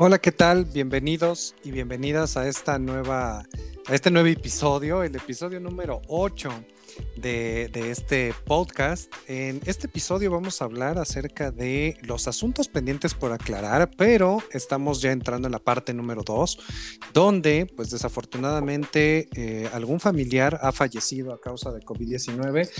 Hola, ¿qué tal? Bienvenidos y bienvenidas a esta nueva, a este nuevo episodio, el episodio número 8 de, este podcast. En este episodio vamos a hablar acerca de los asuntos pendientes por aclarar, pero estamos ya entrando en la parte número 2, donde pues desafortunadamente eh, algún familiar ha fallecido a causa de COVID-19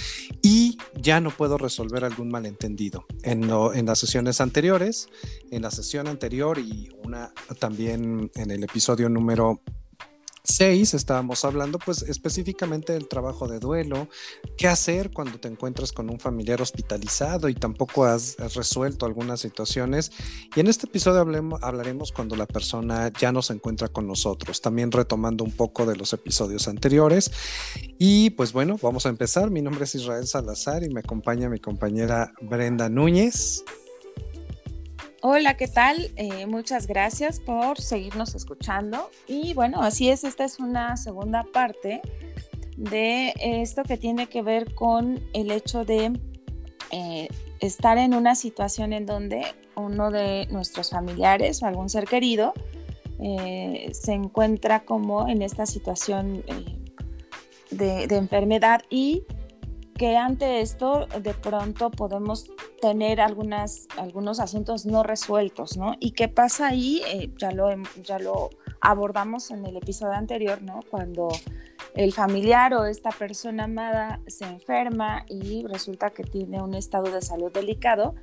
y ya no puedo resolver algún malentendido. En, en las sesiones anteriores, en la sesión anterior y una también en el episodio número 6 estábamos hablando pues específicamente del trabajo de duelo, qué hacer cuando te encuentras con un familiar hospitalizado y tampoco has, resuelto algunas situaciones. Y en este episodio hablaremos cuando la persona ya no se encuentra con nosotros, también retomando un poco de los episodios anteriores. Y pues bueno, vamos a empezar. Mi nombre es Israel Salazar y me acompaña mi compañera Brenda Núñez. Hola, ¿qué tal? Eh, muchas gracias por seguirnos escuchando. Y bueno, así es, esta es una segunda parte de esto que tiene que ver con el hecho de eh, estar en una situación en donde uno de nuestros familiares o algún ser querido eh, se encuentra como en esta situación de, de enfermedad y que ante esto de pronto podemos tener algunas, algunos asuntos no resueltos, ¿no? ¿Y qué pasa ahí? Eh, ya, lo, ya lo abordamos en el episodio anterior, ¿no? Cuando el familiar o esta persona amada se enferma y resulta que tiene un estado de salud delicado,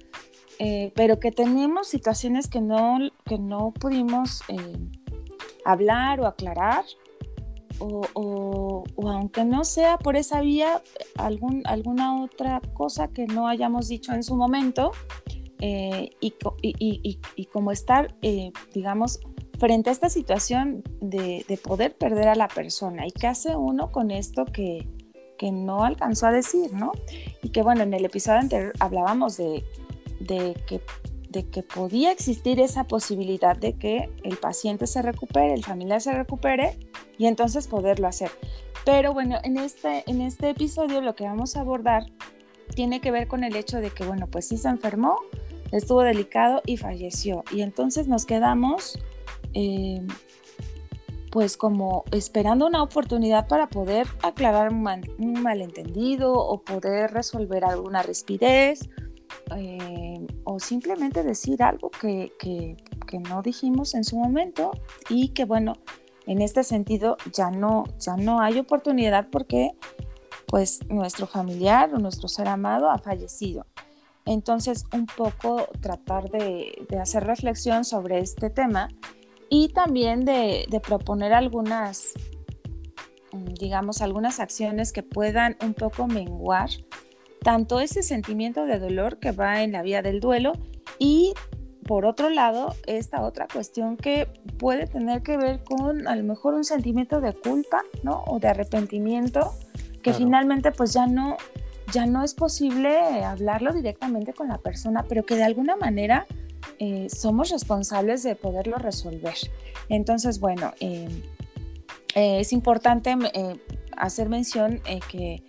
eh, pero que tenemos situaciones que no, que no pudimos eh, hablar o aclarar o, aunque no sea por esa vía, algún, alguna otra cosa que no hayamos dicho en su momento eh, y, como estar, eh, digamos, frente a esta situación de, poder perder a la persona. ¿Y qué hace uno con esto que, que, no alcanzó a decir, no? Y que bueno, en el episodio anterior hablábamos de, de que de que podía existir esa posibilidad de que el paciente se recupere, el familiar se recupere y entonces poderlo hacer. Pero bueno, en este, en este episodio lo que vamos a abordar tiene que ver con el hecho de que, bueno, pues sí se enfermó, estuvo delicado y falleció. Y entonces nos quedamos, eh, pues como esperando una oportunidad para poder aclarar un, malentendido o poder resolver alguna rispidez eh, o simplemente decir algo que, que, no dijimos en su momento y que bueno, en este sentido ya no, ya no hay oportunidad porque pues nuestro familiar o nuestro ser amado ha fallecido. Entonces, un poco tratar de, hacer reflexión sobre este tema y también de, de, proponer algunas, digamos, algunas acciones que puedan un poco menguar tanto ese sentimiento de dolor que va en la vía del duelo y por otro lado, esta otra cuestión que puede tener que ver con a lo mejor un sentimiento de culpa, ¿no? O de arrepentimiento, que finalmente pues ya no, ya no es posible hablarlo directamente con la persona, pero que de alguna manera eh, somos responsables de poderlo resolver. Entonces, bueno, eh, eh, es importante hacer mención que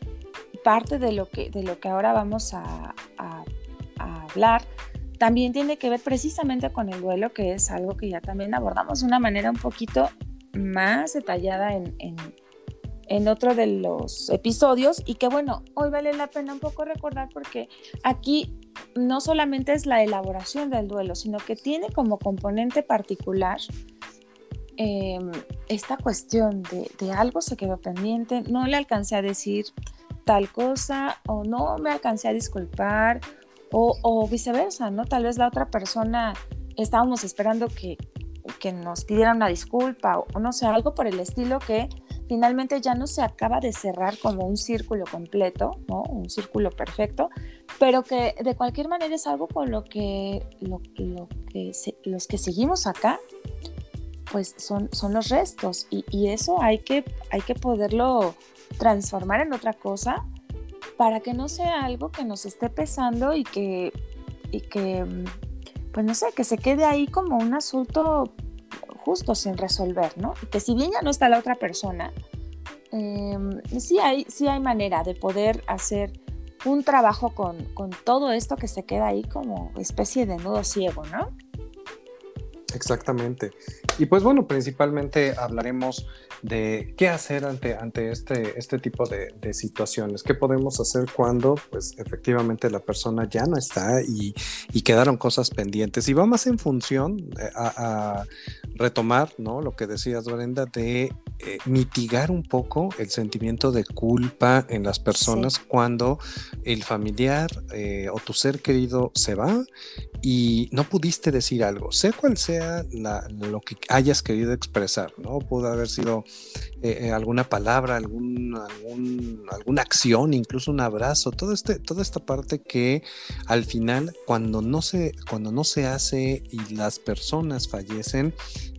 parte de lo que, de lo que ahora vamos a, hablar también tiene que ver precisamente con el duelo, que es algo que ya también abordamos de una manera un poquito más detallada en, en, otro de los episodios. Y que bueno, hoy vale la pena un poco recordar porque aquí no solamente es la elaboración del duelo, sino que tiene como componente particular em, esta cuestión de, de algo se quedó pendiente, no le alcancé a decir tal cosa o no me alcancé a disculpar o, viceversa, ¿no? Tal vez la otra persona estábamos esperando que, que nos pidiera una disculpa o, no sé, algo por el estilo que finalmente ya no se acaba de cerrar como un círculo completo, ¿no? Un círculo perfecto, pero que de cualquier manera es algo con lo que, lo, que los que seguimos acá, pues son, son los restos y, y, eso hay que, hay que poderlo transformar en otra cosa para que no sea algo que nos esté pesando y que, y que mm, pues no sé, que se quede ahí como un asunto justo sin resolver, ¿no? Que si bien ya no está la otra persona, em, sí, hay, sí hay manera de poder hacer un trabajo con, con todo esto que se queda ahí como especie de nudo ciego, ¿no? Exactamente. Y pues bueno, principalmente hablaremos de qué hacer ante, ante este, este tipo de, situaciones, qué podemos hacer cuando pues efectivamente la persona ya no está y, quedaron cosas pendientes. Y va más en función eh, a, retomar, ¿no? Lo que decías, Brenda, de eh, mitigar un poco el sentimiento de culpa en las personas cuando el familiar eh, o tu ser querido se va y no pudiste decir algo, sea cual sea lo que hayas querido expresar, ¿no? Pudo haber sido eh, eh, alguna palabra, algún, alguna acción, incluso un abrazo, este, toda esta parte que al final, cuando no se, cuando no se hace y las personas fallecen,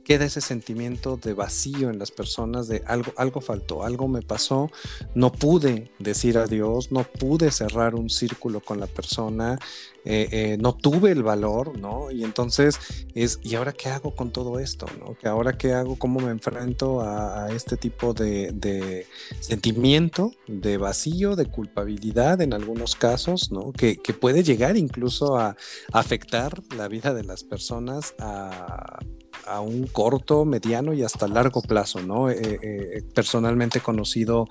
queda ese sentimiento de vacío en las personas de algo, algo faltó, algo me pasó, no pude decir adiós, no pude cerrar un círculo con la persona, eh, eh, no tuve el valor, ¿no? Y entonces es, ¿y ahora qué hago con todo esto, ¿no? ¿Que ahora qué hago? ¿Cómo me enfrento a, este tipo de, sentimiento de vacío, de culpabilidad en algunos casos, ¿no? Que, que puede llegar incluso a afectar la vida de las personas a a un corto, mediano y hasta largo plazo, ¿no? Eh, eh, personalmente he conocido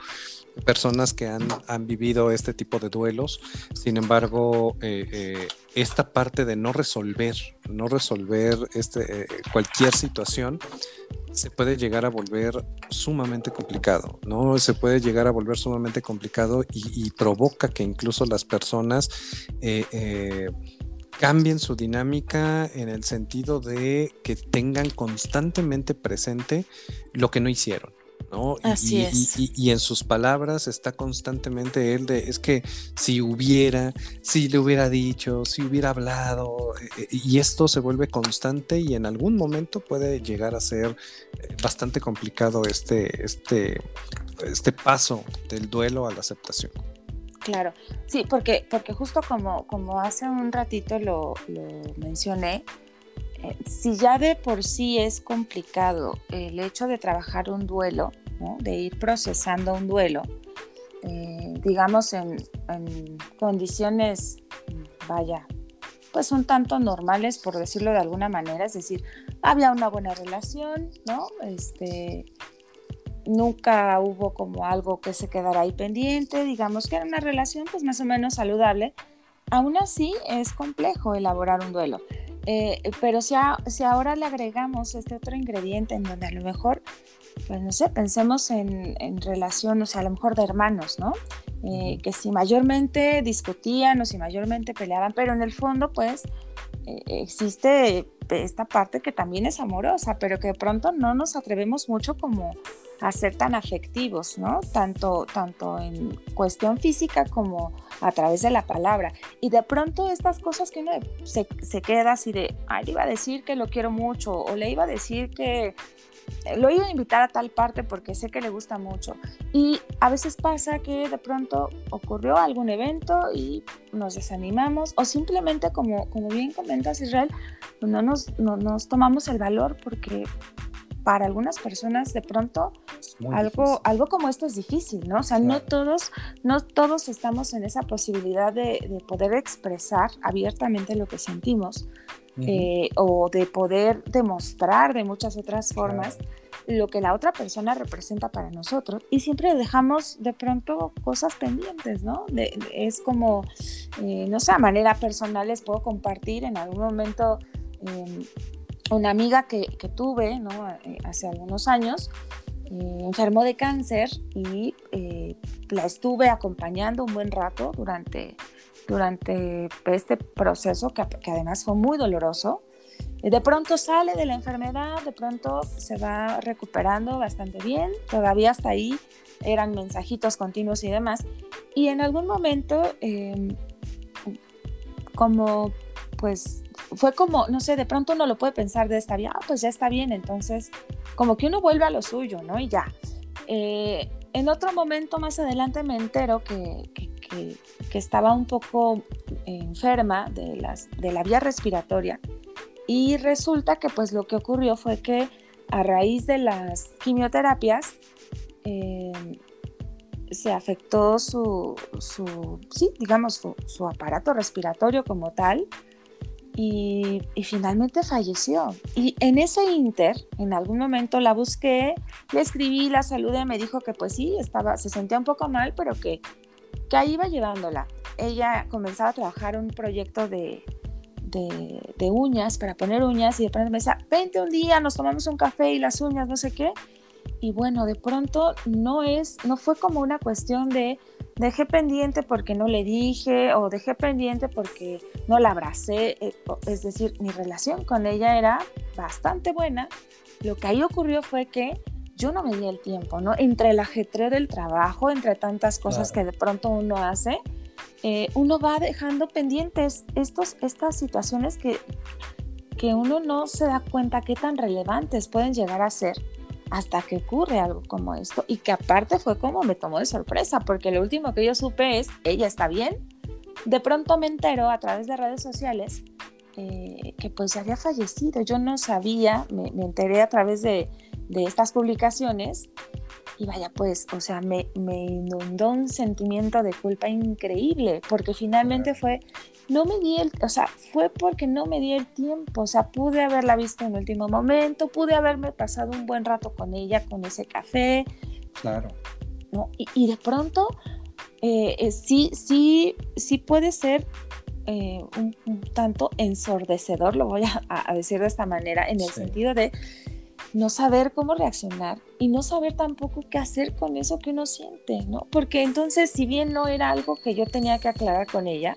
personas que han, han, vivido este tipo de duelos, sin embargo, eh, esta parte de no resolver, no resolver este, cualquier situación, se puede llegar a volver sumamente complicado, ¿no? Se puede llegar a volver sumamente complicado y, provoca que incluso las personas cambien su dinámica en el sentido de que tengan constantemente presente lo que no hicieron. ¿no? Así y, es. Y, en sus palabras está constantemente él de, es que si hubiera, si le hubiera dicho, si hubiera hablado, eh, eh, y esto se vuelve constante y en algún momento puede llegar a ser eh, bastante complicado este, este, este paso del duelo a la aceptación. Claro, sí, porque, porque justo como, como hace un ratito lo, mencioné, eh, si ya de por sí es complicado el hecho de trabajar un duelo, de ir procesando un duelo, eh, digamos en, condiciones, vaya, pues un tanto normales, por decirlo de alguna manera, es decir, había una buena relación, ¿no? Este, nunca hubo como algo que se quedara ahí pendiente, digamos que era una relación pues más o menos saludable. Aún así es complejo elaborar un duelo. Eh, pero si, si, ahora le agregamos este otro ingrediente en donde a lo mejor, pues no sé, pensemos en, en relación, o sea, a lo mejor de hermanos, ¿no? Eh, que si mayormente discutían o si mayormente peleaban, pero en el fondo pues eh, existe esta parte que también es amorosa, pero que de pronto no nos atrevemos mucho como a ser tan afectivos, ¿no? Tanto, tanto en cuestión física como a través de la palabra. Y de pronto estas cosas que uno se, se queda así de, ay, le iba a decir que lo quiero mucho, o le iba a decir que lo iba a invitar a tal parte porque sé que le gusta mucho. Y a veces pasa que de pronto ocurrió algún evento y nos desanimamos o simplemente, como, como bien comentas Israel, no nos, no nos tomamos el valor porque para algunas personas de pronto algo, algo como esto es difícil, ¿no? O sea, no, todos, no todos estamos en esa posibilidad de, poder expresar abiertamente lo que sentimos eh, o de poder demostrar de muchas otras formas lo que la otra persona representa para nosotros y siempre dejamos de pronto cosas pendientes, ¿no? es como, eh, no sé, a manera personal les puedo compartir en algún momento. Em, una amiga que, tuve eh, hace algunos años eh, enfermó de cáncer y eh, la estuve acompañando un buen rato durante, durante este proceso que, además fue muy doloroso. De pronto sale de la enfermedad, de pronto se va recuperando bastante bien, todavía hasta ahí eran mensajitos continuos y demás. Y en algún momento, como pues fue como, no sé, de pronto uno lo puede pensar de esta vida, ah, pues ya está bien, entonces como que uno vuelve a lo suyo, ¿no? Y ya. Eh, en otro momento más adelante me entero que, que, estaba un poco enferma de, las, de la vía respiratoria y resulta que pues lo que ocurrió fue que a raíz de las quimioterapias eh, se afectó su, su sí, digamos, su aparato respiratorio como tal y, finalmente falleció. Y en ese inter, en algún momento la busqué, le escribí, la saludé, me dijo que pues sí, estaba, se sentía un poco mal, pero que, que ahí iba llevándola. Ella comenzaba a trabajar un proyecto de, de, de, uñas, para poner uñas, y de pronto me decía, vente un día, nos tomamos un café y las uñas, no sé qué. Y bueno, de pronto no es, no fue como una cuestión de dejé pendiente porque no le dije o dejé pendiente porque no la abracé. Eh, es decir, mi relación con ella era bastante buena. Lo que ahí ocurrió fue que yo no me di el tiempo, ¿no? Entre el ajetreo del trabajo, entre tantas cosas que de pronto uno hace, eh, uno va dejando pendientes estos, estas situaciones que, que uno no se da cuenta qué tan relevantes pueden llegar a ser hasta que ocurre algo como esto y que aparte fue como me tomó de sorpresa porque lo último que yo supe es ella está bien. De pronto me entero a través de redes sociales eh, que pues había fallecido. Yo no sabía me, enteré a través de, de, estas publicaciones y vaya pues o sea me, me inundó un sentimiento de culpa increíble porque finalmente fue no me di el, o sea, fue porque no me di el tiempo, o sea, pude haberla visto en último momento, pude haberme pasado un buen rato con ella, con ese café. Claro. ¿no? Y, de pronto, eh, eh, sí, sí, sí puede ser eh, un, tanto ensordecedor, lo voy a, decir de esta manera, en el sentido de no saber cómo reaccionar y no saber tampoco qué hacer con eso que uno siente, ¿no? Porque entonces, si bien no era algo que yo tenía que aclarar con ella,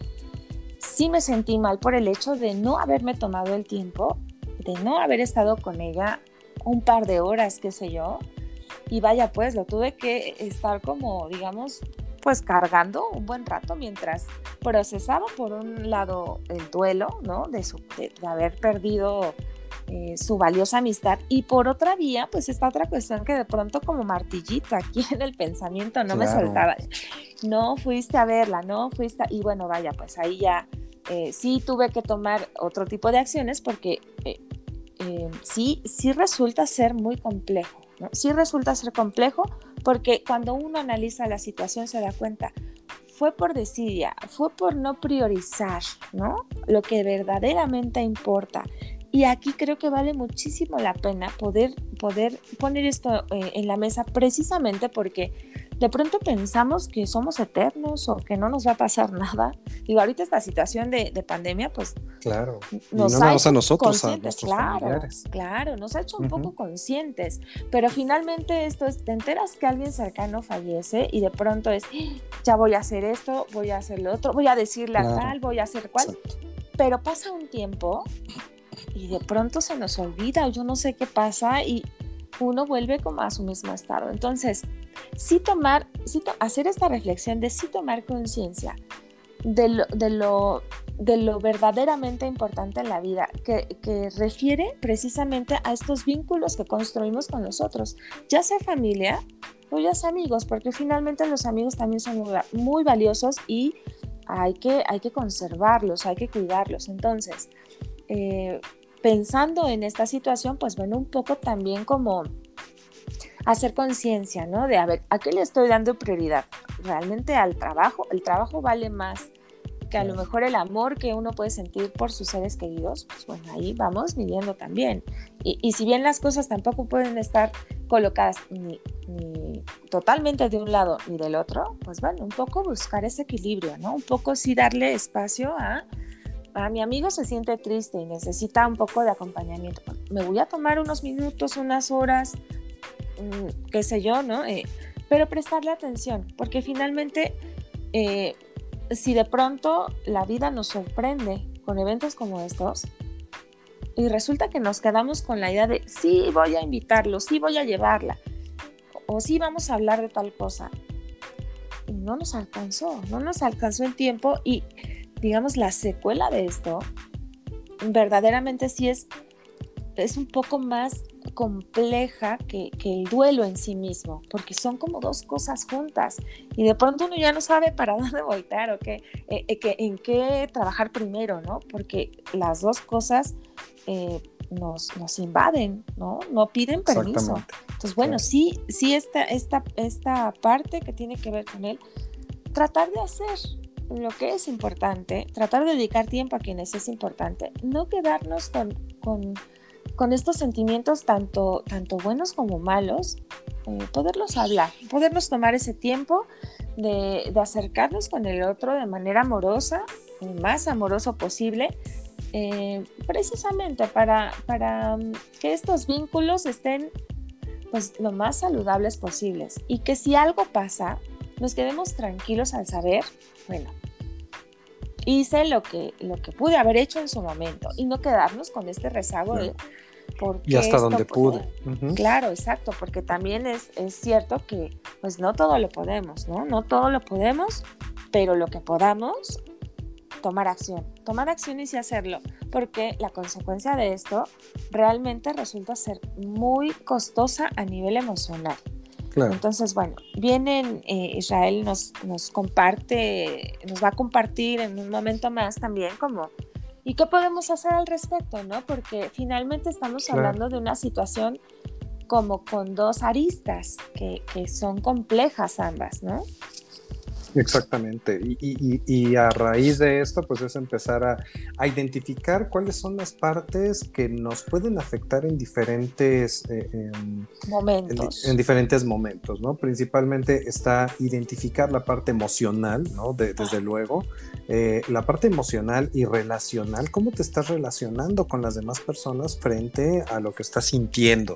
sí me sentí mal por el hecho de no haberme tomado el tiempo, de no haber estado con ella un par de horas, qué sé yo. Y vaya, pues lo tuve que estar como, digamos, pues cargando un buen rato mientras procesaba por un lado el duelo, ¿no? De, su, de, haber perdido eh, su valiosa amistad y por otra vía, pues esta otra cuestión que de pronto como martillito aquí en el pensamiento no me soltaba no fuiste a verla, no fuiste, y bueno, vaya, pues ahí ya eh, sí tuve que tomar otro tipo de acciones porque eh, eh, sí, sí resulta ser muy complejo. Sí resulta ser complejo porque cuando uno analiza la situación se da cuenta, fue por desidia, fue por no priorizar, ¿no? Lo que verdaderamente importa. Y aquí creo que vale muchísimo la pena poder, poder poner esto en la mesa precisamente porque de pronto pensamos que somos eternos o que no nos va a pasar nada. Digo, ahorita esta situación de, pandemia, pues. Claro. Nos y no ha hecho a nosotros, a nuestros claro, familiares. Claro, nos ha hecho un poco conscientes. Pero finalmente esto es: te enteras que alguien cercano fallece y de pronto es, ya voy a hacer esto, voy a hacer lo otro, voy a decirle a tal, voy a hacer cual. Pero pasa un tiempo y de pronto se nos olvida, yo no sé qué pasa y uno vuelve como a su mismo estado. Entonces, sí tomar, sí hacer esta reflexión de sí tomar conciencia de lo, de, lo, de lo, verdaderamente importante en la vida, que, que, refiere precisamente a estos vínculos que construimos con nosotros, ya sea familia o ya sea amigos, porque finalmente los amigos también son muy, valiosos y hay que, hay que conservarlos, hay que cuidarlos. Entonces, eh, pensando en esta situación, pues bueno, un poco también como hacer conciencia, ¿no? De, a ver, ¿a qué le estoy dando prioridad? ¿Realmente al trabajo? ¿El trabajo vale más que a lo mejor el amor que uno puede sentir por sus seres queridos? Pues bueno, ahí vamos viviendo también. Y, si bien las cosas tampoco pueden estar colocadas ni, totalmente de un lado ni del otro, pues bueno, un poco buscar ese equilibrio, ¿no? Un poco sí darle espacio a a mi amigo se siente triste y necesita un poco de acompañamiento. Me voy a tomar unos minutos, unas horas, mm, qué sé yo, ¿no? Eh, pero prestarle atención, porque finalmente, eh, si de pronto la vida nos sorprende con eventos como estos, y resulta que nos quedamos con la idea de, sí, voy a invitarlo, sí, voy a llevarla, o sí, vamos a hablar de tal cosa. Y no nos alcanzó, no nos alcanzó el tiempo y digamos, la secuela de esto, verdaderamente sí es, es un poco más compleja que, el duelo en sí mismo, porque son como dos cosas juntas y de pronto uno ya no sabe para dónde voltear o qué, eh, eh, en qué trabajar primero, ¿no? Porque las dos cosas eh, nos, nos, invaden, ¿no? No piden permiso. Entonces, bueno, sí, sí esta, esta, esta parte que tiene que ver con él, tratar de hacer lo que es importante, tratar de dedicar tiempo a quienes es importante, no quedarnos con, con, estos sentimientos tanto, tanto buenos como malos, eh, poderlos hablar, podernos tomar ese tiempo de, de, acercarnos con el otro de manera amorosa, más amoroso posible, eh, precisamente para, para mm, que estos vínculos estén pues lo más saludables posibles. Y que si algo pasa, nos quedemos tranquilos al saber, bueno, hice lo que, lo que pude haber hecho en su momento y no quedarnos con este rezago de... y hasta donde pude. Claro, exacto, porque también es, es cierto que pues no todo lo podemos, ¿no? No todo lo podemos, pero lo que podamos, tomar acción, tomar acciones y hacerlo, porque la consecuencia de esto realmente resulta ser muy costosa a nivel emocional. Entonces, bueno, vienen, eh, Israel nos, nos comparte, nos va a compartir en un momento más también como, ¿y qué podemos hacer al respecto? ¿no? Porque finalmente estamos hablando de una situación como con dos aristas que, que son complejas ambas, ¿no? Exactamente. Y, a raíz de esto, pues es empezar a, identificar cuáles son las partes que nos pueden afectar en diferentes eh, em, momentos. En, diferentes momentos, ¿no? Principalmente está identificar la parte emocional, ¿no? desde luego. Eh, la parte emocional y relacional, cómo te estás relacionando con las demás personas frente a lo que estás sintiendo.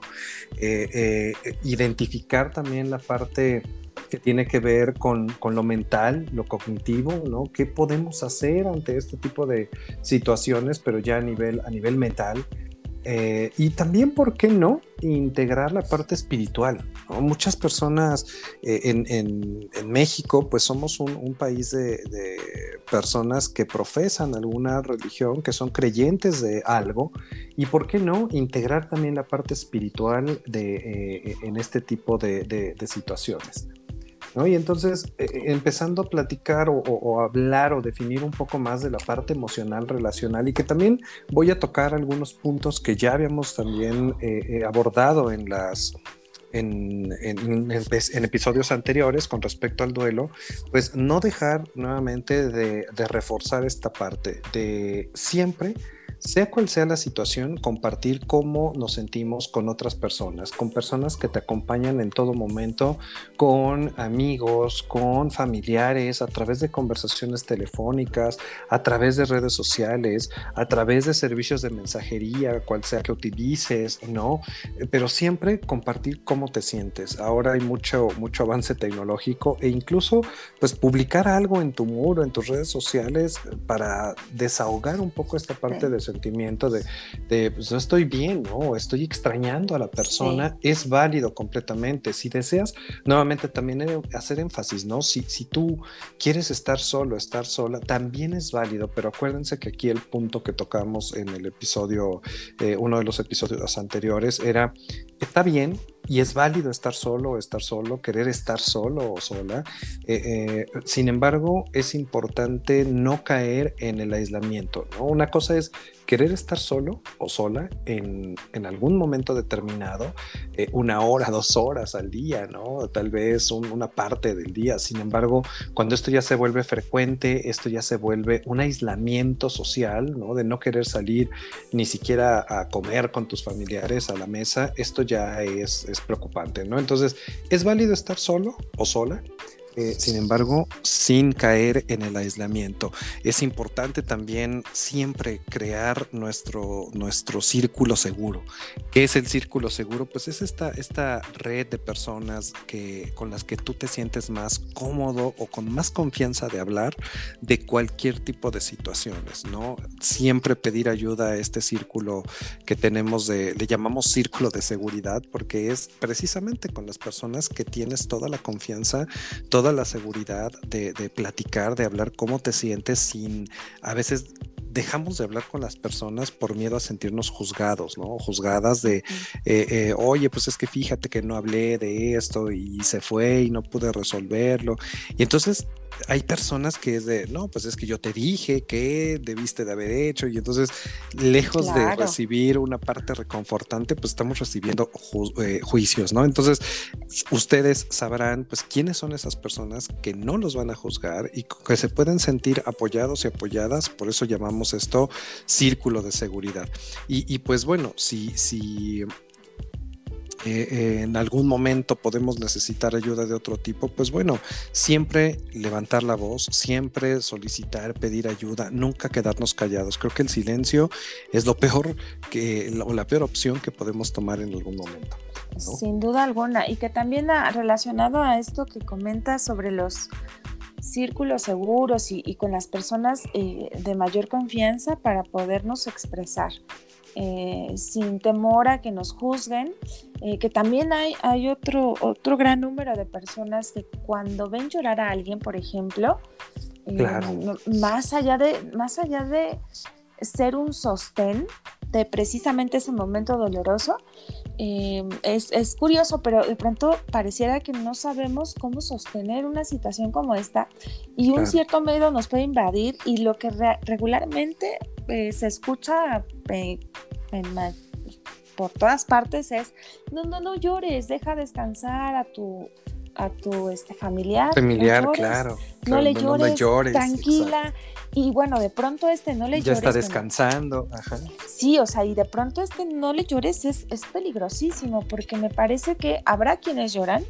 Eh, identificar también la parte que tiene que ver con, con, lo mental, lo cognitivo, ¿no? ¿Qué podemos hacer ante este tipo de situaciones, pero ya a nivel, a nivel mental? Eh, y también, ¿por qué no? Integrar la parte espiritual. Muchas personas eh, en, en, en, México, pues somos un, un país de, de, personas que profesan alguna religión, que son creyentes de algo, y ¿por qué no integrar también la parte espiritual de, eh, en este tipo de, de situaciones? Y entonces, eh, eh, empezando a platicar o, hablar o definir un poco más de la parte emocional, relacional, y que también voy a tocar algunos puntos que ya habíamos también eh, abordado en las... En, en, episodios anteriores con respecto al duelo, pues no dejar nuevamente de reforzar esta parte de siempre sea cual sea la situación, compartir cómo nos sentimos con otras personas, con personas que te acompañan en todo momento, con amigos, con familiares, a través de conversaciones telefónicas, a través de redes sociales, a través de servicios de mensajería, cual sea que utilices, ¿no? Pero siempre compartir cómo te sientes. Ahora hay mucho, mucho avance tecnológico e incluso pues publicar algo en tu muro, en tus redes sociales para desahogar un poco esta parte de sentimiento de, de pues, no estoy bien, ¿no? Estoy extrañando a la persona, es válido completamente. Si deseas, nuevamente también hacer énfasis, ¿no? Si, si tú quieres estar solo, estar sola, también es válido, pero acuérdense que aquí el punto que tocamos en el episodio, eh, uno de los episodios anteriores, era, está bien y es válido estar solo o estar solo, querer estar solo o sola. Eh, eh, sin embargo, es importante no caer en el aislamiento. ¿no? Una cosa es querer estar solo o sola en, en algún momento determinado, eh, una hora, dos horas al día, ¿no? Tal vez una parte del día. Sin embargo, cuando esto ya se vuelve frecuente, esto ya se vuelve un aislamiento social, ¿no? De no querer salir ni siquiera a comer con tus familiares a la mesa, esto ya es, es preocupante, ¿no? Entonces, ¿es válido estar solo o sola? Eh, sin embargo, sin caer en el aislamiento. Es importante también siempre crear nuestro, nuestro círculo seguro. ¿Qué es el círculo seguro? Pues es esta, esta red de personas que, con las que tú te sientes más cómodo o con más confianza de hablar de cualquier tipo de situaciones, ¿no? Siempre pedir ayuda a este círculo que tenemos de, le llamamos círculo de seguridad, porque es precisamente con las personas que tienes toda la confianza, toda la seguridad de, platicar, de hablar cómo te sientes sin a veces dejamos de hablar con las personas por miedo a sentirnos juzgados, ¿no? Juzgadas de, eh, eh, oye, pues es que fíjate que no hablé de esto y se fue y no pude resolverlo. Y entonces hay personas que es de, no, pues es que yo te dije que debiste de haber hecho y entonces lejos de recibir una parte reconfortante, pues estamos recibiendo eh, juicios, ¿no? Entonces ustedes sabrán, pues, quiénes son esas personas que no los van a juzgar y que se pueden sentir apoyados y apoyadas, por eso llamamos esto círculo de seguridad. Y, pues bueno, si, si eh, en algún momento podemos necesitar ayuda de otro tipo, pues bueno, siempre levantar la voz, siempre solicitar, pedir ayuda, nunca quedarnos callados. Creo que el silencio es lo peor que, o la peor opción que podemos tomar en algún momento. Sin duda alguna, y que también relacionado a esto que comentas sobre los círculos seguros y, con las personas eh, de mayor confianza para podernos expresar. Eh, sin temor a que nos juzguen, eh, que también hay, hay otro, otro gran número de personas que cuando ven llorar a alguien, por ejemplo, más, allá de, más allá de ser un sostén de precisamente ese momento doloroso, Em, es, es, curioso, pero de pronto pareciera que no sabemos cómo sostener una situación como esta y un cierto miedo nos puede invadir y lo que regularmente eh, se escucha eh, por todas partes es, no, no, no llores, deja descansar a tu, a tu este, familiar. Familiar, claro, No, le llores, tranquila. Y bueno, de pronto este no le llores. Ya está descansando. Sí, o sea, y de pronto este no le llores es, es peligrosísimo porque me parece que habrá quienes lloran.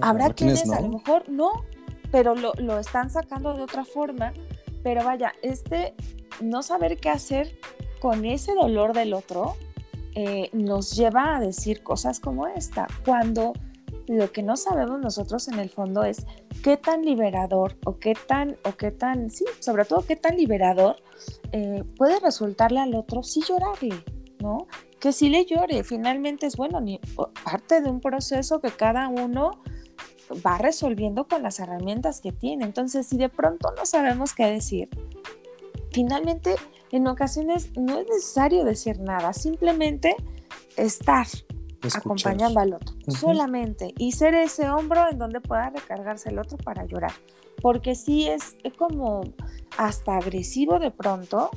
habrá quienes, a lo mejor no, pero lo, lo están sacando de otra forma. Pero vaya, este no saber qué hacer con ese dolor del otro eh, nos lleva a decir cosas como esta. Cuando lo que no sabemos nosotros en el fondo es qué tan liberador o qué tan, o qué tan, sí, sobre todo qué tan liberador eh, puede resultarle al otro si llorarle, ¿no? Que si le llore, finalmente es bueno, ni, parte de un proceso que cada uno va resolviendo con las herramientas que tiene. Entonces, si de pronto no sabemos qué decir, finalmente en ocasiones no es necesario decir nada, simplemente estar, acompañando al otro, solamente, y ser ese hombro en donde pueda recargarse el otro para llorar, porque sí es, como hasta agresivo de pronto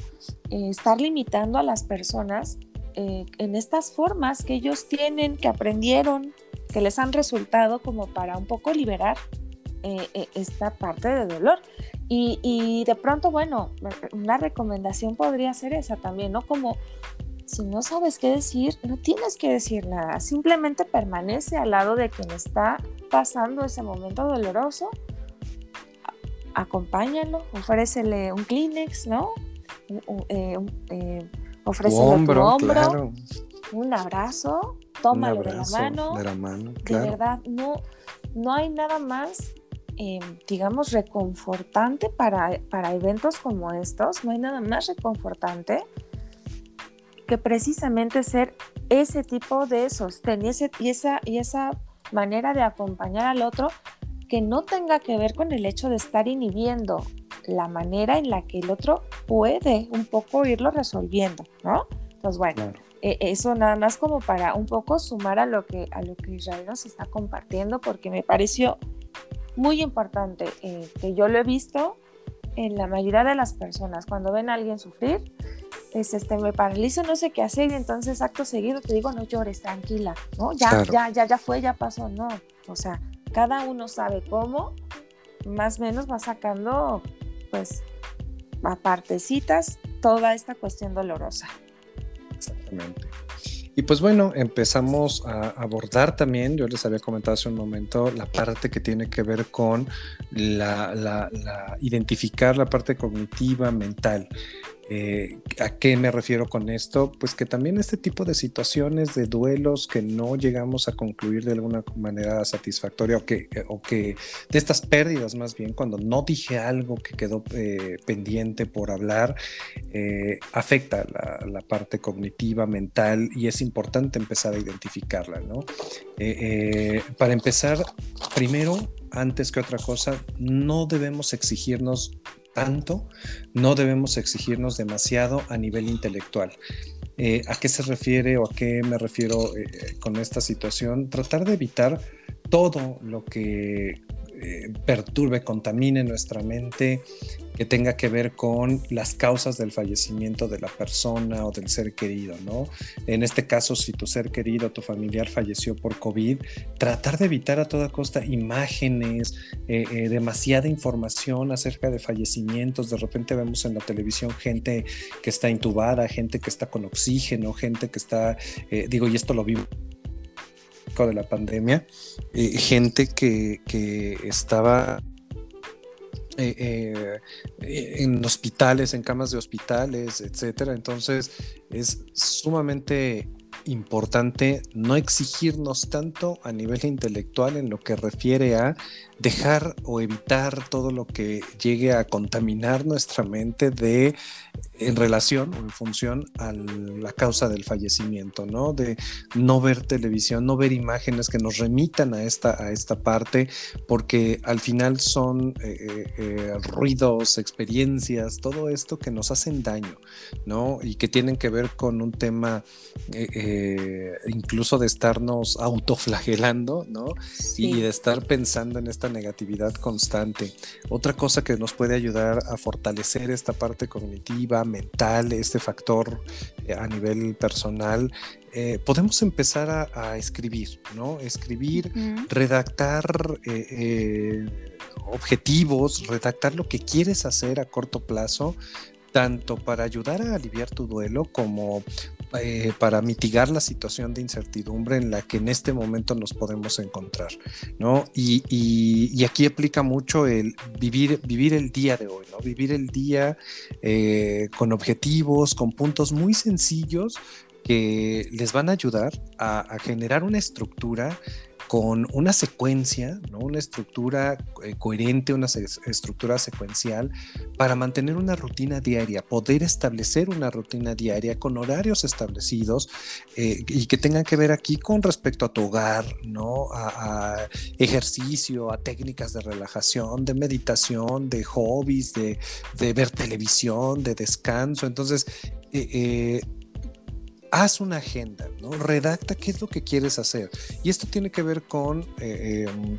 eh, estar limitando a las personas eh, en estas formas que ellos tienen, que aprendieron, que les han resultado como para un poco liberar eh, esta parte de dolor. Y, y, de pronto, bueno, una recomendación podría ser esa también, ¿no? Como si no sabes qué decir, no tienes que decir nada, simplemente permanece al lado de quien está pasando ese momento doloroso, acompáñalo, ofrécele un Kleenex, ¿no? Eh, eh, ofrécele hombro, tu hombro, un abrazo, tómalo de la mano. De, la mano, de verdad, no, no hay nada más eh, digamos, reconfortante para, para, eventos como estos. No hay nada más reconfortante que precisamente ser ese tipo de sostén y, y, esa, y esa manera de acompañar al otro que no tenga que ver con el hecho de estar inhibiendo la manera en la que el otro puede un poco irlo resolviendo, ¿no? Entonces, bueno, e, eso nada más como para un poco sumar a lo que, a lo que Israel nos está compartiendo, porque me pareció muy importante, eh, que yo lo he visto en la mayoría de las personas, cuando ven a alguien sufrir, es este, me paralizo, no sé qué hacer, y entonces acto seguido te digo, no llores, tranquila, ¿no? Ya, ya, ya, ya fue, ya pasó, no. O sea, cada uno sabe cómo, más o menos va sacando, pues, a partecitas toda esta cuestión dolorosa. Exactamente. Y pues bueno, empezamos a abordar también, yo les había comentado hace un momento, la parte que tiene que ver con la, identificar la parte cognitiva, mental. Eh, ¿A qué me refiero con esto? Pues que también este tipo de situaciones de duelos que no llegamos a concluir de alguna manera satisfactoria o que, o que de estas pérdidas más bien, cuando no dije algo que quedó eh, pendiente por hablar, eh, afecta la, la, parte cognitiva, mental y es importante empezar a identificarla, ¿no? para empezar, primero, antes que otra cosa, no debemos exigirnos tanto, no debemos exigirnos demasiado a nivel intelectual. Eh, ¿A qué se refiere o a qué me refiero eh, con esta situación? Tratar de evitar todo lo que eh, perturbe, contamine nuestra mente, que tenga que ver con las causas del fallecimiento de la persona o del ser querido, ¿no? En este caso, si tu ser querido, tu familiar falleció por COVID, tratar de evitar a toda costa imágenes, eh, eh, demasiada información acerca de fallecimientos. De repente vemos en la televisión gente que está intubada, gente que está con oxígeno, gente que está, digo, y esto lo vivo de la pandemia, gente que, que estaba eh, eh, en hospitales, en camas de hospitales, etcétera. Entonces es sumamente importante no exigirnos tanto a nivel intelectual en lo que refiere a dejar o evitar todo lo que llegue a contaminar nuestra mente de en relación o en función a la causa del fallecimiento, ¿no? De no ver televisión, no ver imágenes que nos remitan a esta, a esta parte, porque al final son eh, eh, eh, ruidos, experiencias, todo esto que nos hacen daño, ¿no? Y que tienen que ver con un tema incluso de estarnos autoflagelando, ¿no? Y de estar pensando en esta negatividad constante. Otra cosa que nos puede ayudar a fortalecer esta parte cognitiva, mental, este factor eh, a nivel personal, eh, podemos empezar a, escribir, ¿no? Escribir, redactar eh, objetivos, redactar lo que quieres hacer a corto plazo, tanto para ayudar a aliviar tu duelo como eh, para mitigar la situación de incertidumbre en la que en este momento nos podemos encontrar, ¿no? Y, aquí aplica mucho el vivir, el día de hoy, ¿no? Vivir el día eh, con objetivos, con puntos muy sencillos que les van a ayudar a generar una estructura con una secuencia, una estructura eh, coherente, una estructura secuencial para mantener una rutina diaria, poder establecer una rutina diaria con horarios establecidos eh, y que tengan que ver aquí con respecto a tu hogar, a, ejercicio, a técnicas de relajación, de meditación, de hobbies, de, ver televisión, de descanso. Entonces, eh, haz una agenda, ¿no? Redacta qué es lo que quieres hacer. Y esto tiene que ver con eh, em,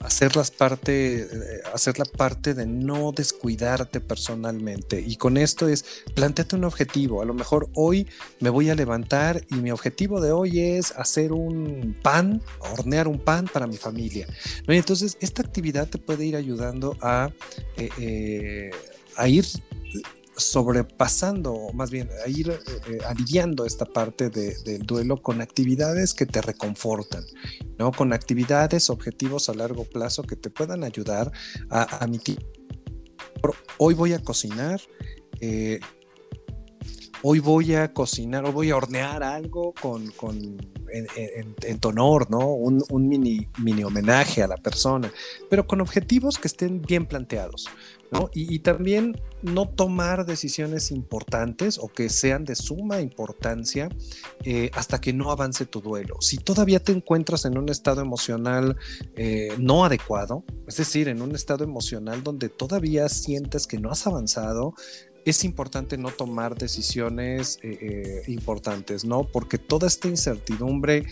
hacer, las parte, eh, hacer la parte de no descuidarte personalmente. Y con esto es, planteate un objetivo. A lo mejor hoy me voy a levantar y mi objetivo de hoy es hacer un pan, hornear un pan para mi familia. entonces, esta actividad te puede ir ayudando a, eh, a ir sobrepasando, o más bien a ir eh, eh, aliviando esta parte del duelo con actividades que te reconfortan, ¿no? Con actividades, objetivos a largo plazo que te puedan ayudar a, a Hoy voy a cocinar, eh, hoy voy a cocinar, o voy a hornear algo con, en, tu honor, ¿no? Un, mini, mini homenaje a la persona, pero con objetivos que estén bien planteados, Y, también no tomar decisiones importantes o que sean de suma importancia eh, hasta que no avance tu duelo. Si todavía te encuentras en un estado emocional eh, no adecuado, es decir, en un estado emocional donde todavía sientes que no has avanzado, es importante no tomar decisiones eh, importantes, ¿no? Porque toda esta incertidumbre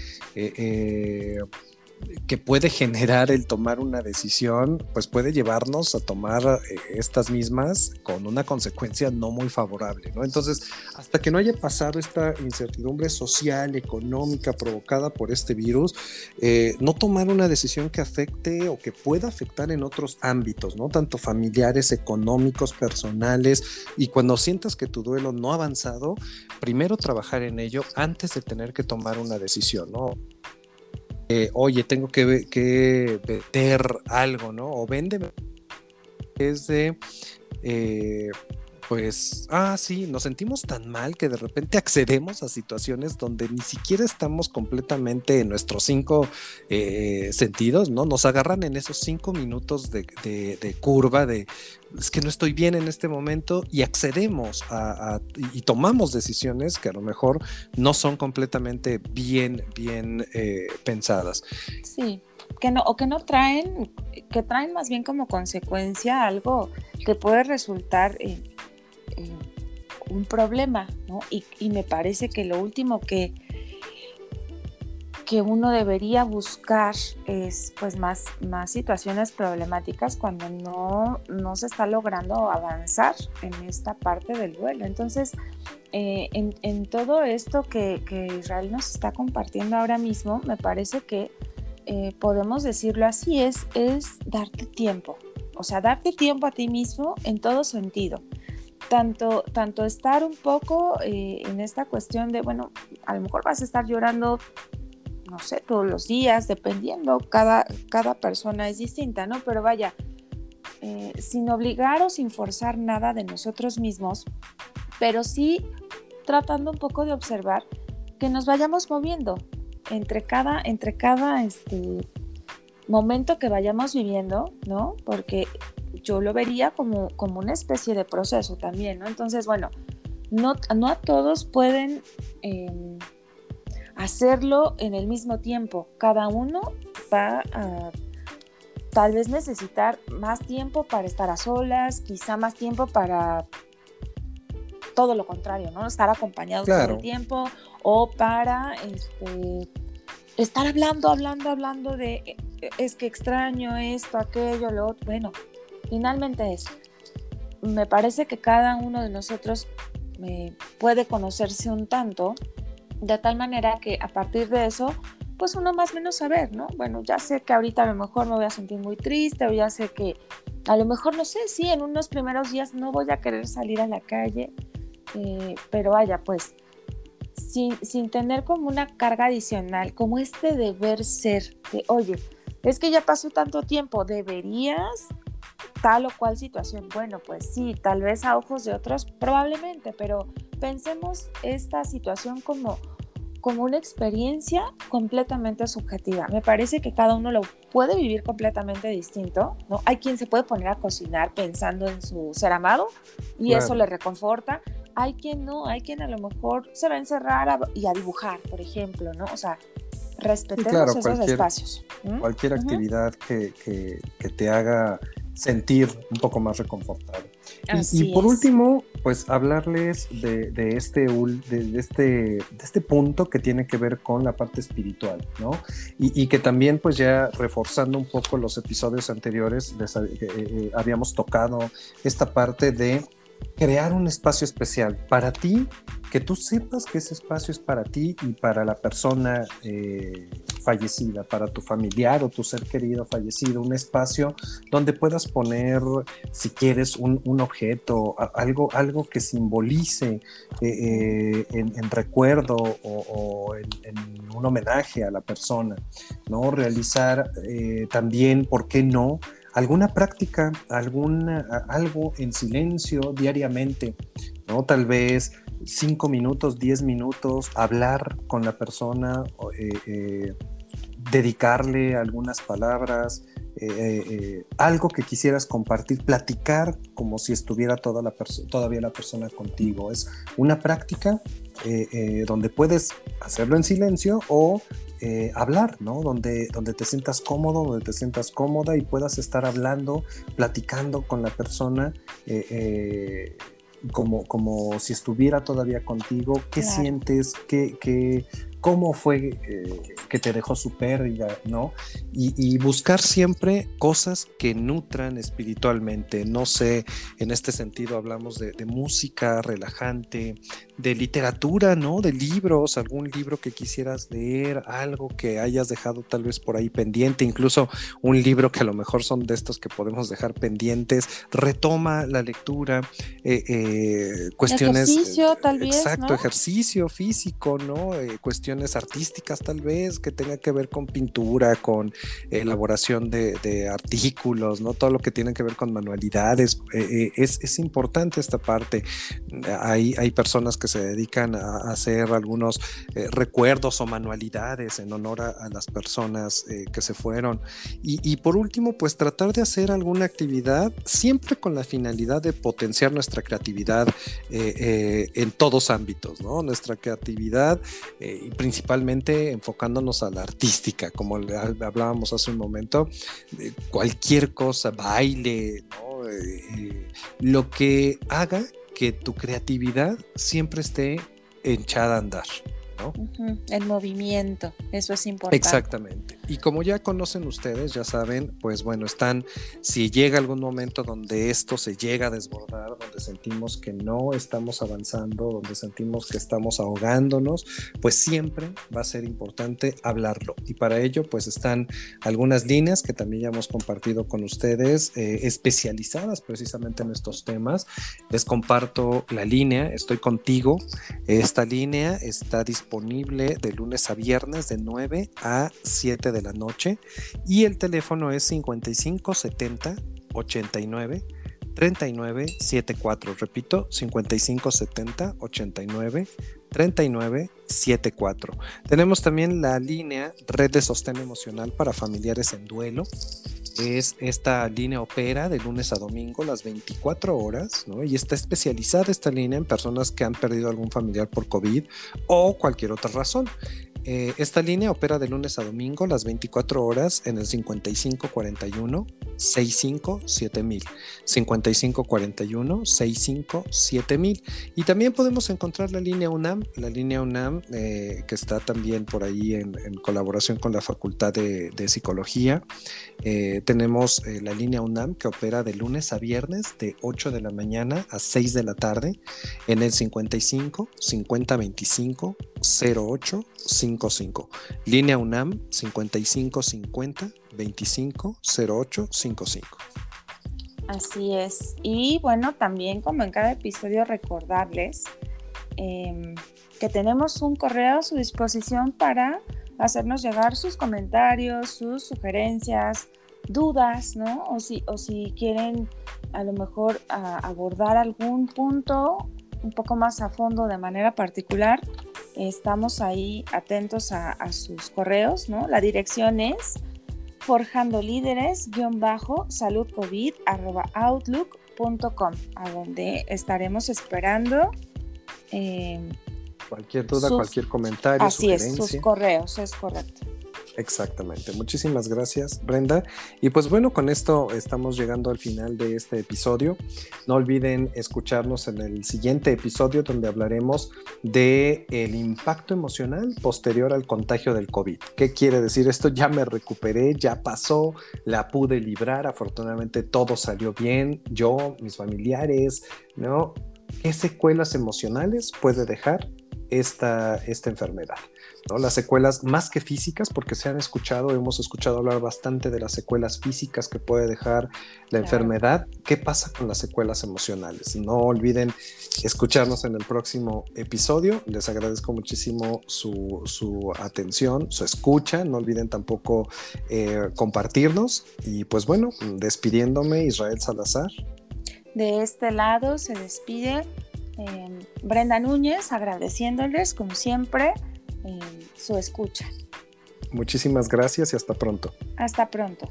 que puede generar el tomar una decisión, pues puede llevarnos a tomar eh, estas mismas con una consecuencia no muy favorable, ¿no? Entonces, hasta que no haya pasado esta incertidumbre social, económica provocada por este virus, eh, no tomar una decisión que afecte o que pueda afectar en otros ámbitos, ¿no? Tanto familiares, económicos, personales, y cuando sientas que tu duelo no ha avanzado, primero trabajar en ello antes de tener que tomar una decisión, ¿no? Eh, oye, tengo que, vender algo, ¿no? O vende es de, eh, pues, ah, sí, nos sentimos tan mal que de repente accedemos a situaciones donde ni siquiera estamos completamente en nuestros cinco eh, sentidos, ¿no? Nos agarran en esos cinco minutos de, curva de, es que no estoy bien en este momento y accedemos a, y tomamos decisiones que a lo mejor no son completamente bien, bien eh, pensadas. Sí. que no, o que no traen, que traen más bien como consecuencia algo que puede resultar un problema, ¿no? Y, me parece que lo último que, que uno debería buscar es pues más, más situaciones problemáticas cuando no, no se está logrando avanzar en esta parte del duelo. Entonces, eh, en, todo esto que, Israel nos está compartiendo ahora mismo, me parece que eh, podemos decirlo así, es, es darte tiempo, o sea, darte tiempo a ti mismo en todo sentido. Tanto, tanto estar un poco eh, en esta cuestión de, bueno, a lo mejor vas a estar llorando no sé, todos los días, dependiendo, cada, cada persona es distinta, ¿no? Pero vaya, eh, sin obligar o sin forzar nada de nosotros mismos, pero sí tratando un poco de observar que nos vayamos moviendo entre cada, entre cada este, momento que vayamos viviendo, ¿no? Porque yo lo vería como, como una especie de proceso también, ¿no? Entonces, bueno, no, no a todos pueden... Em, hacerlo en el mismo tiempo. Cada uno va a tal vez necesitar más tiempo para estar a solas, quizá más tiempo para todo lo contrario, ¿no? Estar acompañado todo el tiempo o para este, estar hablando, hablando, hablando de e, e, es que extraño esto, aquello, lo otro. Bueno, finalmente es. Me parece que cada uno de nosotros eh, puede conocerse un tanto de tal manera que a partir de eso, pues uno más o menos saber, ¿no? Bueno, ya sé que ahorita a lo mejor me voy a sentir muy triste o ya sé que a lo mejor, no sé, sí, en unos primeros días no voy a querer salir a la calle, eh, pero vaya, pues sin, sin tener como una carga adicional, como este deber ser, de, oye, es que ya pasó tanto tiempo, deberías tal o cual situación. Bueno, pues sí, tal vez a ojos de otros, probablemente, pero pensemos esta situación como, como una experiencia completamente subjetiva. Me parece que cada uno lo puede vivir completamente distinto, ¿no? Hay quien se puede poner a cocinar pensando en su ser amado y eso le reconforta. Hay quien no, hay quien a lo mejor se va a encerrar y a dibujar, por ejemplo, ¿no? O sea, respetemos esos espacios. Cualquier actividad que, que, que te haga sentir un poco más reconfortado. Y, por último, pues hablarles de, este, de, este, de este punto que tiene que ver con la parte espiritual, ¿no? Y, que también, pues ya reforzando un poco los episodios anteriores, eh, eh, habíamos tocado esta parte de crear un espacio especial para ti, que tú sepas que ese espacio es para ti y para la persona eh, fallecida, para tu familiar o tu ser querido fallecido, un espacio donde puedas poner, si quieres, un, objeto, algo, algo que simbolice eh, eh, en, recuerdo o, en, un homenaje a la persona, ¿no? Realizar también, ¿por qué no? Alguna práctica, alguna, algo en silencio diariamente, ¿no? Tal vez cinco minutos, diez minutos, hablar con la persona, eh, eh, dedicarle algunas palabras, eh, algo que quisieras compartir, platicar como si estuviera toda la todavía la persona contigo. Es una práctica donde puedes hacerlo en silencio o eh, hablar, ¿no? Donde, donde te sientas cómodo, donde te sientas cómoda y puedas estar hablando, platicando con la persona. Eh, eh, como, como si estuviera todavía contigo, qué sientes, qué, qué, cómo fue eh, que te dejó su pérdida, ¿no? Y, buscar siempre cosas que nutran espiritualmente. No sé, en este sentido hablamos de, música relajante, de literatura, ¿no? De libros, algún libro que quisieras leer, algo que hayas dejado tal vez por ahí pendiente, incluso un libro que a lo mejor son de estos que podemos dejar pendientes. Retoma la lectura, eh, eh, cuestiones. Ejercicio, tal vez. Exacto, ejercicio físico, ¿no? cuestiones artísticas tal vez, que tenga que ver con pintura, con elaboración de, artículos, ¿no? Todo lo que tiene que ver con manualidades. Eh, eh, es, importante esta parte. Hay, hay personas que se dedican a, hacer algunos eh, recuerdos o manualidades en honor a, las personas eh, que se fueron. Y, por último, pues tratar de hacer alguna actividad siempre con la finalidad de potenciar nuestra creatividad en todos ámbitos. Nuestra creatividad y principalmente enfocándonos a la artística, como hablábamos hace un momento, cualquier cosa, baile, lo que haga que tu creatividad siempre esté echada a andar. El movimiento, eso es importante. Exactamente. Y como ya conocen ustedes, ya saben, pues bueno, están, si llega algún momento donde esto se llega a desbordar, donde sentimos que no estamos avanzando, donde sentimos que estamos ahogándonos, pues siempre va a ser importante hablarlo. Y para ello, pues están algunas líneas que también ya hemos compartido con ustedes, eh, especializadas precisamente en estos temas. Les comparto la línea, estoy contigo. Esta línea está disponible disponible de lunes a viernes de 9 a 7 de la noche. Y el teléfono es 55 70 89 39 74. Repito, 55 70 89 39 74. Tenemos también la línea Red de Sostén Emocional para familiares en duelo es esta línea opera de lunes a domingo las 24 horas, ¿no? Y está especializada esta línea en personas que han perdido algún familiar por COVID o cualquier otra razón. Eh, esta línea opera de lunes a domingo las 24 horas en el 5541 65 7000. 5541 65 7000. Y también podemos encontrar la línea UNAM, la línea UNAM eh, que está también por ahí en, colaboración con la Facultad de, Psicología. Eh, tenemos la línea UNAM que opera de lunes a viernes de 8 de la mañana a 6 de la tarde en el 55 50 25 08 55. Línea UNAM 5550 25 08 55. Así es. Y bueno, también como en cada episodio recordarles em, que tenemos un correo a su disposición para hacernos llegar sus comentarios, sus sugerencias, dudas, ¿no? O si, o si quieren a lo mejor abordar algún punto un poco más a fondo de manera particular, estamos ahí atentos a, sus correos, ¿no? La dirección es forjando líderes salud covid outlook.com a donde estaremos esperando eh, cualquier duda, cualquier comentario. Así es, sus correos, es correcto. Exactamente. Muchísimas gracias, Brenda. Y pues bueno, con esto estamos llegando al final de este episodio. No olviden escucharnos en el siguiente episodio donde hablaremos de el impacto emocional posterior al contagio del COVID. ¿Qué quiere decir esto? Ya me recuperé, ya pasó, la pude librar, afortunadamente todo salió bien, yo, mis familiares, ¿no? ¿Qué secuelas emocionales puede dejar esta, esta enfermedad? Las secuelas más que físicas, porque se han escuchado, hemos escuchado hablar bastante de las secuelas físicas que puede dejar la enfermedad. ¿Qué pasa con las secuelas emocionales? No olviden escucharnos en el próximo episodio. Les agradezco muchísimo su, atención, su escucha. No olviden tampoco eh, compartirnos. Y pues bueno, despidiéndome, Israel Salazar. De este lado se despide eh, Brenda Núñez, agradeciéndoles como siempre su escucha. Muchísimas gracias y hasta pronto. Hasta pronto.